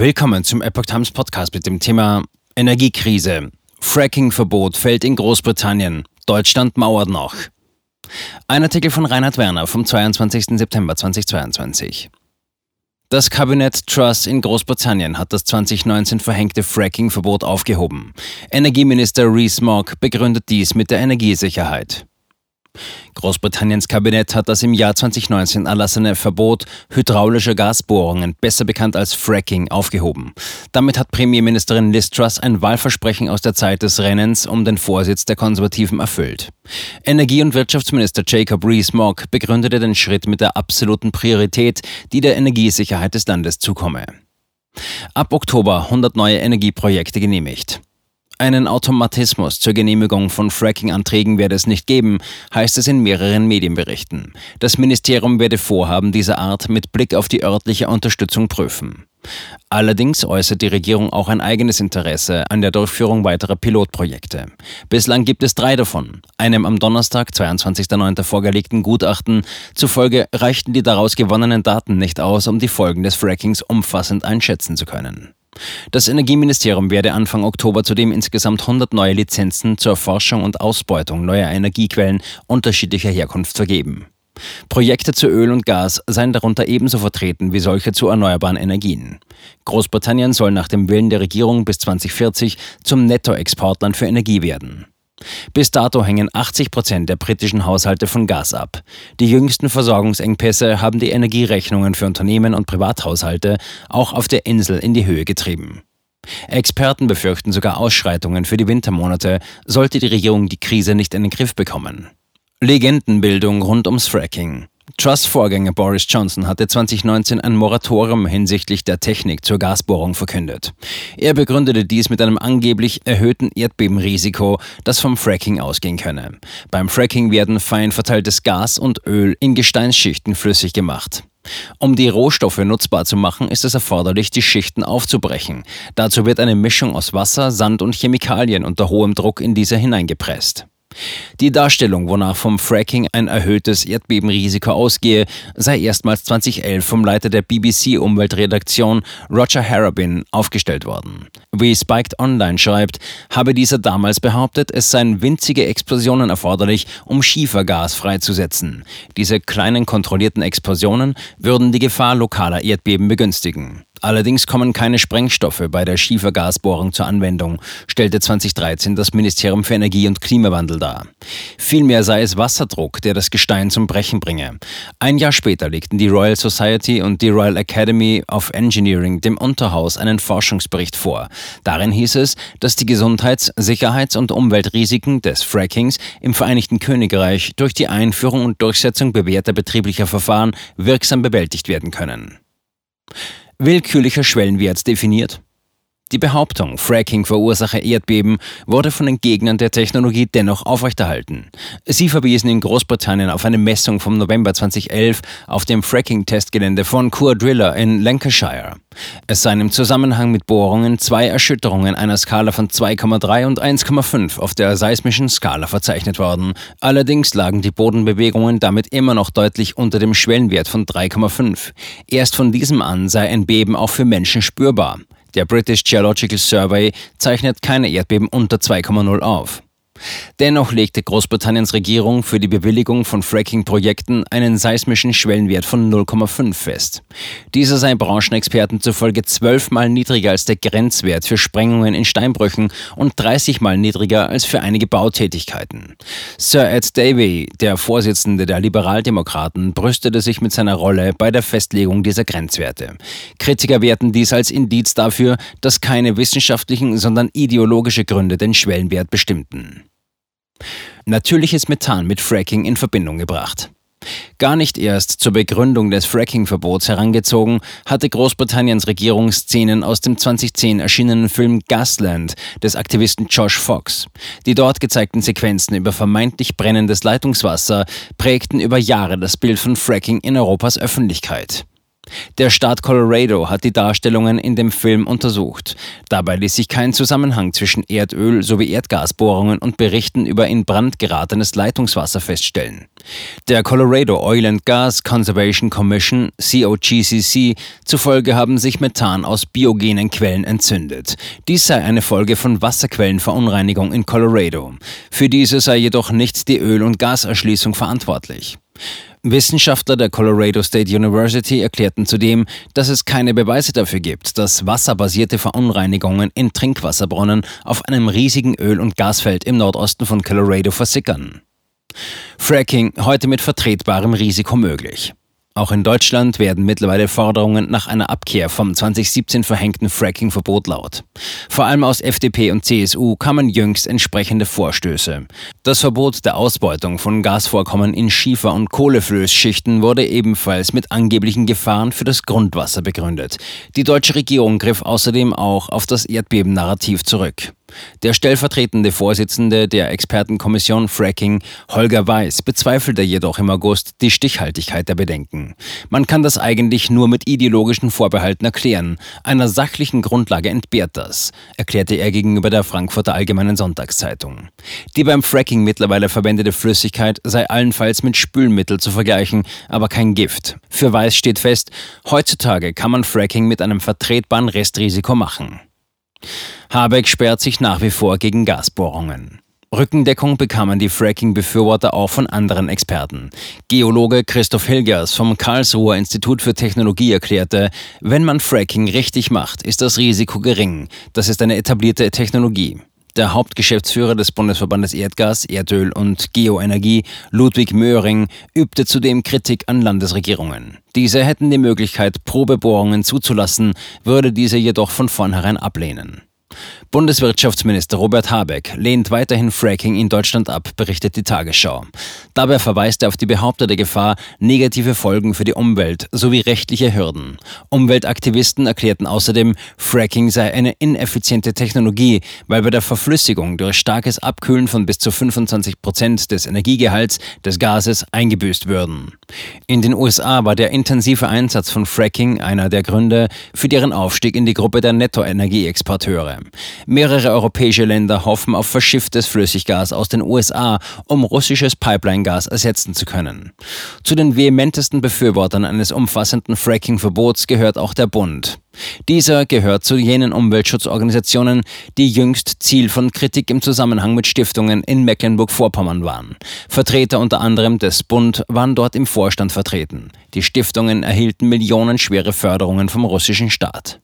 Willkommen zum Epoch Times Podcast mit dem Thema Energiekrise. Fracking-Verbot fällt in Großbritannien. Deutschland mauert noch. Ein Artikel von Reinhard Werner vom 22. September 2022. Das Kabinett Truss in Großbritannien hat das 2019 verhängte Fracking-Verbot aufgehoben. Energieminister Rees-Mogg begründet dies mit der Energiesicherheit. Großbritanniens Kabinett hat das im Jahr 2019 erlassene Verbot hydraulischer Gasbohrungen, besser bekannt als Fracking, aufgehoben. Damit hat Premierministerin Liz Truss ein Wahlversprechen aus der Zeit des Rennens um den Vorsitz der Konservativen erfüllt. Energie- und Wirtschaftsminister Jacob Rees-Mogg begründete den Schritt mit der absoluten Priorität, die der Energiesicherheit des Landes zukomme. Ab Oktober 100 neue Energieprojekte genehmigt. Einen Automatismus zur Genehmigung von Fracking-Anträgen werde es nicht geben, heißt es in mehreren Medienberichten. Das Ministerium werde Vorhaben dieser Art mit Blick auf die örtliche Unterstützung prüfen. Allerdings äußert die Regierung auch ein eigenes Interesse an der Durchführung weiterer Pilotprojekte. Bislang gibt es drei davon. Einem am Donnerstag, 22.09. vorgelegten Gutachten zufolge reichten die daraus gewonnenen Daten nicht aus, um die Folgen des Frackings umfassend einschätzen zu können. Das Energieministerium werde Anfang Oktober zudem insgesamt 100 neue Lizenzen zur Forschung und Ausbeutung neuer Energiequellen unterschiedlicher Herkunft vergeben. Projekte zu Öl und Gas seien darunter ebenso vertreten wie solche zu erneuerbaren Energien. Großbritannien soll nach dem Willen der Regierung bis 2040 zum Nettoexportland für Energie werden. Bis dato hängen 80 Prozent der britischen Haushalte von Gas ab. Die jüngsten Versorgungsengpässe haben die Energierechnungen für Unternehmen und Privathaushalte auch auf der Insel in die Höhe getrieben. Experten befürchten sogar Ausschreitungen für die Wintermonate, sollte die Regierung die Krise nicht in den Griff bekommen. Legendenbildung rund ums Fracking. Truss-Vorgänger Boris Johnson hatte 2019 ein Moratorium hinsichtlich der Technik zur Gasbohrung verkündet. Er begründete dies mit einem angeblich erhöhten Erdbebenrisiko, das vom Fracking ausgehen könne. Beim Fracking werden fein verteiltes Gas und Öl in Gesteinsschichten flüssig gemacht. Um die Rohstoffe nutzbar zu machen, ist es erforderlich, die Schichten aufzubrechen. Dazu wird eine Mischung aus Wasser, Sand und Chemikalien unter hohem Druck in diese hineingepresst. Die Darstellung, wonach vom Fracking ein erhöhtes Erdbebenrisiko ausgehe, sei erstmals 2011 vom Leiter der BBC-Umweltredaktion Roger Harrabin aufgestellt worden. Wie Spiked Online schreibt, habe dieser damals behauptet, es seien winzige Explosionen erforderlich, um Schiefergas freizusetzen. Diese kleinen kontrollierten Explosionen würden die Gefahr lokaler Erdbeben begünstigen. Allerdings kommen keine Sprengstoffe bei der Schiefergasbohrung zur Anwendung, stellte 2013 das Ministerium für Energie und Klimawandel dar. Vielmehr sei es Wasserdruck, der das Gestein zum Brechen bringe. Ein Jahr später legten die Royal Society und die Royal Academy of Engineering dem Unterhaus einen Forschungsbericht vor. Darin hieß es, dass die Gesundheits-, Sicherheits- und Umweltrisiken des Frackings im Vereinigten Königreich durch die Einführung und Durchsetzung bewährter betrieblicher Verfahren wirksam bewältigt werden können willkürlicher Schwellenwert definiert. Die Behauptung, Fracking verursache Erdbeben, wurde von den Gegnern der Technologie dennoch aufrechterhalten. Sie verwiesen in Großbritannien auf eine Messung vom November 2011 auf dem Fracking-Testgelände von Coor Driller in Lancashire. Es seien im Zusammenhang mit Bohrungen zwei Erschütterungen einer Skala von 2,3 und 1,5 auf der seismischen Skala verzeichnet worden. Allerdings lagen die Bodenbewegungen damit immer noch deutlich unter dem Schwellenwert von 3,5. Erst von diesem an sei ein Beben auch für Menschen spürbar. Der British Geological Survey zeichnet keine Erdbeben unter 2,0 auf. Dennoch legte Großbritanniens Regierung für die Bewilligung von Fracking-Projekten einen seismischen Schwellenwert von 0,5 fest. Dieser sei Branchenexperten zufolge zwölfmal niedriger als der Grenzwert für Sprengungen in Steinbrüchen und 30 mal niedriger als für einige Bautätigkeiten. Sir Ed Davey, der Vorsitzende der Liberaldemokraten, brüstete sich mit seiner Rolle bei der Festlegung dieser Grenzwerte. Kritiker werten dies als Indiz dafür, dass keine wissenschaftlichen, sondern ideologische Gründe den Schwellenwert bestimmten natürliches Methan mit Fracking in Verbindung gebracht. Gar nicht erst zur Begründung des Fracking-Verbots herangezogen, hatte Großbritanniens Regierung Szenen aus dem 2010 erschienenen Film Gasland des Aktivisten Josh Fox. Die dort gezeigten Sequenzen über vermeintlich brennendes Leitungswasser prägten über Jahre das Bild von Fracking in Europas Öffentlichkeit. Der Staat Colorado hat die Darstellungen in dem Film untersucht. Dabei ließ sich kein Zusammenhang zwischen Erdöl sowie Erdgasbohrungen und Berichten über in Brand geratenes Leitungswasser feststellen. Der Colorado Oil and Gas Conservation Commission, COGCC, zufolge haben sich Methan aus biogenen Quellen entzündet. Dies sei eine Folge von Wasserquellenverunreinigung in Colorado. Für diese sei jedoch nicht die Öl- und Gaserschließung verantwortlich. Wissenschaftler der Colorado State University erklärten zudem, dass es keine Beweise dafür gibt, dass wasserbasierte Verunreinigungen in Trinkwasserbrunnen auf einem riesigen Öl- und Gasfeld im Nordosten von Colorado versickern. Fracking heute mit vertretbarem Risiko möglich. Auch in Deutschland werden mittlerweile Forderungen nach einer Abkehr vom 2017 verhängten Fracking-Verbot laut. Vor allem aus FDP und CSU kamen jüngst entsprechende Vorstöße. Das Verbot der Ausbeutung von Gasvorkommen in Schiefer- und Kohleflößschichten wurde ebenfalls mit angeblichen Gefahren für das Grundwasser begründet. Die deutsche Regierung griff außerdem auch auf das Erdbeben-Narrativ zurück. Der stellvertretende Vorsitzende der Expertenkommission Fracking, Holger Weiß, bezweifelte jedoch im August die Stichhaltigkeit der Bedenken. Man kann das eigentlich nur mit ideologischen Vorbehalten erklären. Einer sachlichen Grundlage entbehrt das, erklärte er gegenüber der Frankfurter Allgemeinen Sonntagszeitung. Die beim Fracking mittlerweile verwendete Flüssigkeit sei allenfalls mit Spülmittel zu vergleichen, aber kein Gift. Für Weiß steht fest, heutzutage kann man Fracking mit einem vertretbaren Restrisiko machen. Habeck sperrt sich nach wie vor gegen Gasbohrungen. Rückendeckung bekamen die Fracking-Befürworter auch von anderen Experten. Geologe Christoph Hilgers vom Karlsruher Institut für Technologie erklärte, wenn man Fracking richtig macht, ist das Risiko gering. Das ist eine etablierte Technologie. Der Hauptgeschäftsführer des Bundesverbandes Erdgas, Erdöl und Geoenergie, Ludwig Möhring, übte zudem Kritik an Landesregierungen. Diese hätten die Möglichkeit, Probebohrungen zuzulassen, würde diese jedoch von vornherein ablehnen. Bundeswirtschaftsminister Robert Habeck lehnt weiterhin Fracking in Deutschland ab, berichtet die Tagesschau. Dabei verweist er auf die behauptete Gefahr, negative Folgen für die Umwelt sowie rechtliche Hürden. Umweltaktivisten erklärten außerdem, Fracking sei eine ineffiziente Technologie, weil bei der Verflüssigung durch starkes Abkühlen von bis zu 25 Prozent des Energiegehalts des Gases eingebüßt würden. In den USA war der intensive Einsatz von Fracking einer der Gründe für deren Aufstieg in die Gruppe der Nettoenergieexporteure. Mehrere europäische Länder hoffen auf verschifftes Flüssiggas aus den USA, um russisches Pipeline-Gas ersetzen zu können. Zu den vehementesten Befürwortern eines umfassenden Fracking-Verbots gehört auch der Bund. Dieser gehört zu jenen Umweltschutzorganisationen, die jüngst Ziel von Kritik im Zusammenhang mit Stiftungen in Mecklenburg-Vorpommern waren. Vertreter unter anderem des Bund waren dort im Vorstand vertreten. Die Stiftungen erhielten millionenschwere Förderungen vom russischen Staat.